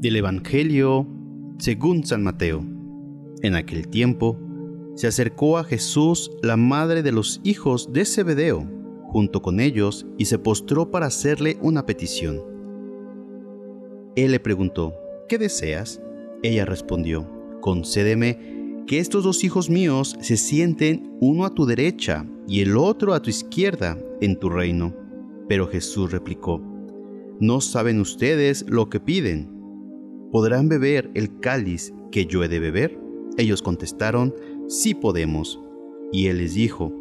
Del Evangelio según San Mateo. En aquel tiempo se acercó a Jesús la madre de los hijos de Zebedeo, junto con ellos, y se postró para hacerle una petición. Él le preguntó, ¿qué deseas? Ella respondió, concédeme que estos dos hijos míos se sienten uno a tu derecha y el otro a tu izquierda en tu reino. Pero Jesús replicó, ¿no saben ustedes lo que piden? ¿Podrán beber el cáliz que yo he de beber? Ellos contestaron, sí podemos. Y él les dijo,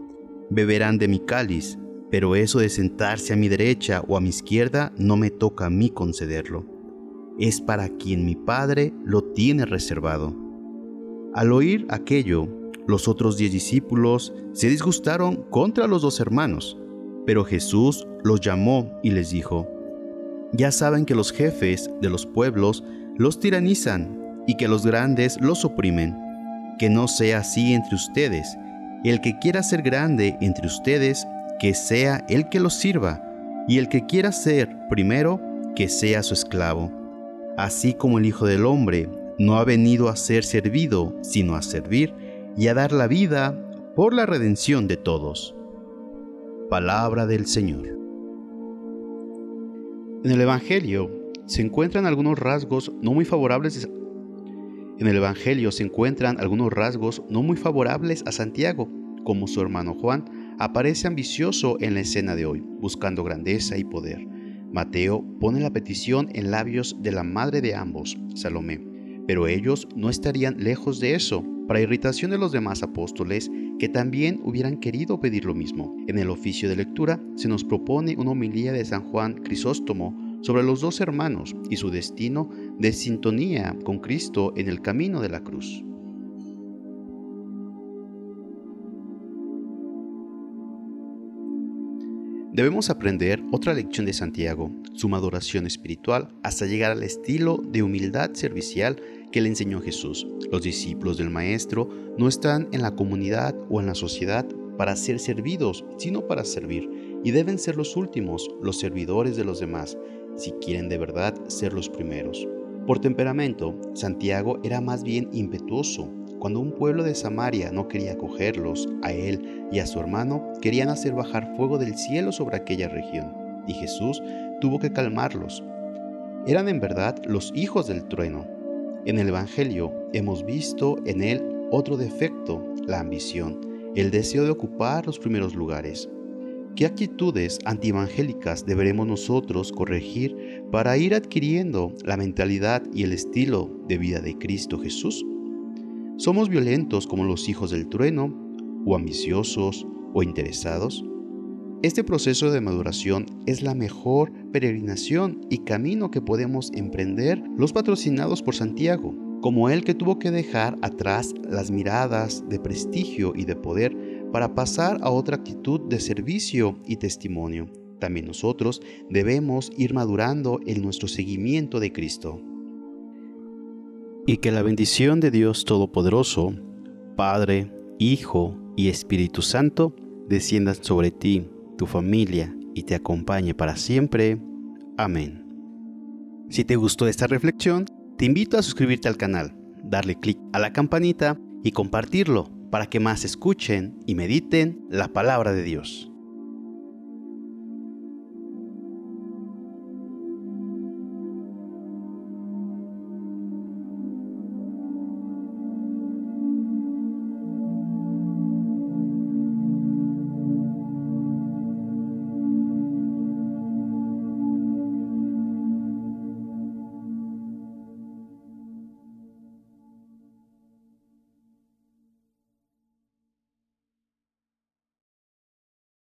beberán de mi cáliz, pero eso de sentarse a mi derecha o a mi izquierda no me toca a mí concederlo. Es para quien mi Padre lo tiene reservado. Al oír aquello, los otros diez discípulos se disgustaron contra los dos hermanos, pero Jesús los llamó y les dijo, Ya saben que los jefes de los pueblos los tiranizan y que los grandes los oprimen. Que no sea así entre ustedes. El que quiera ser grande entre ustedes, que sea el que los sirva, y el que quiera ser primero, que sea su esclavo. Así como el Hijo del Hombre no ha venido a ser servido, sino a servir y a dar la vida por la redención de todos. Palabra del Señor. En el Evangelio se encuentran algunos rasgos no muy favorables en el Evangelio se encuentran algunos rasgos no muy favorables a Santiago, como su hermano Juan aparece ambicioso en la escena de hoy, buscando grandeza y poder. Mateo pone la petición en labios de la madre de ambos, Salomé, pero ellos no estarían lejos de eso, para irritación de los demás apóstoles que también hubieran querido pedir lo mismo. En el oficio de lectura se nos propone una homilía de San Juan Crisóstomo sobre los dos hermanos y su destino de sintonía con Cristo en el camino de la cruz. Debemos aprender otra lección de Santiago, su maduración espiritual, hasta llegar al estilo de humildad servicial que le enseñó Jesús. Los discípulos del Maestro no están en la comunidad o en la sociedad para ser servidos, sino para servir, y deben ser los últimos, los servidores de los demás, si quieren de verdad ser los primeros. Por temperamento, Santiago era más bien impetuoso. Cuando un pueblo de Samaria no quería acogerlos, a él y a su hermano querían hacer bajar fuego del cielo sobre aquella región, y Jesús tuvo que calmarlos. Eran en verdad los hijos del trueno. En el Evangelio hemos visto en él otro defecto, la ambición, el deseo de ocupar los primeros lugares. ¿Qué actitudes antievangélicas deberemos nosotros corregir para ir adquiriendo la mentalidad y el estilo de vida de Cristo Jesús? ¿Somos violentos como los hijos del trueno, o ambiciosos, o interesados? Este proceso de maduración es la mejor peregrinación y camino que podemos emprender los patrocinados por Santiago, como el que tuvo que dejar atrás las miradas de prestigio y de poder para pasar a otra actitud de servicio y testimonio. También nosotros debemos ir madurando en nuestro seguimiento de Cristo. Y que la bendición de Dios Todopoderoso, Padre, Hijo y Espíritu Santo, desciendan sobre ti, tu familia y te acompañe para siempre. Amén. Si te gustó esta reflexión, te invito a suscribirte al canal, darle clic a la campanita y compartirlo para que más escuchen y mediten la palabra de Dios.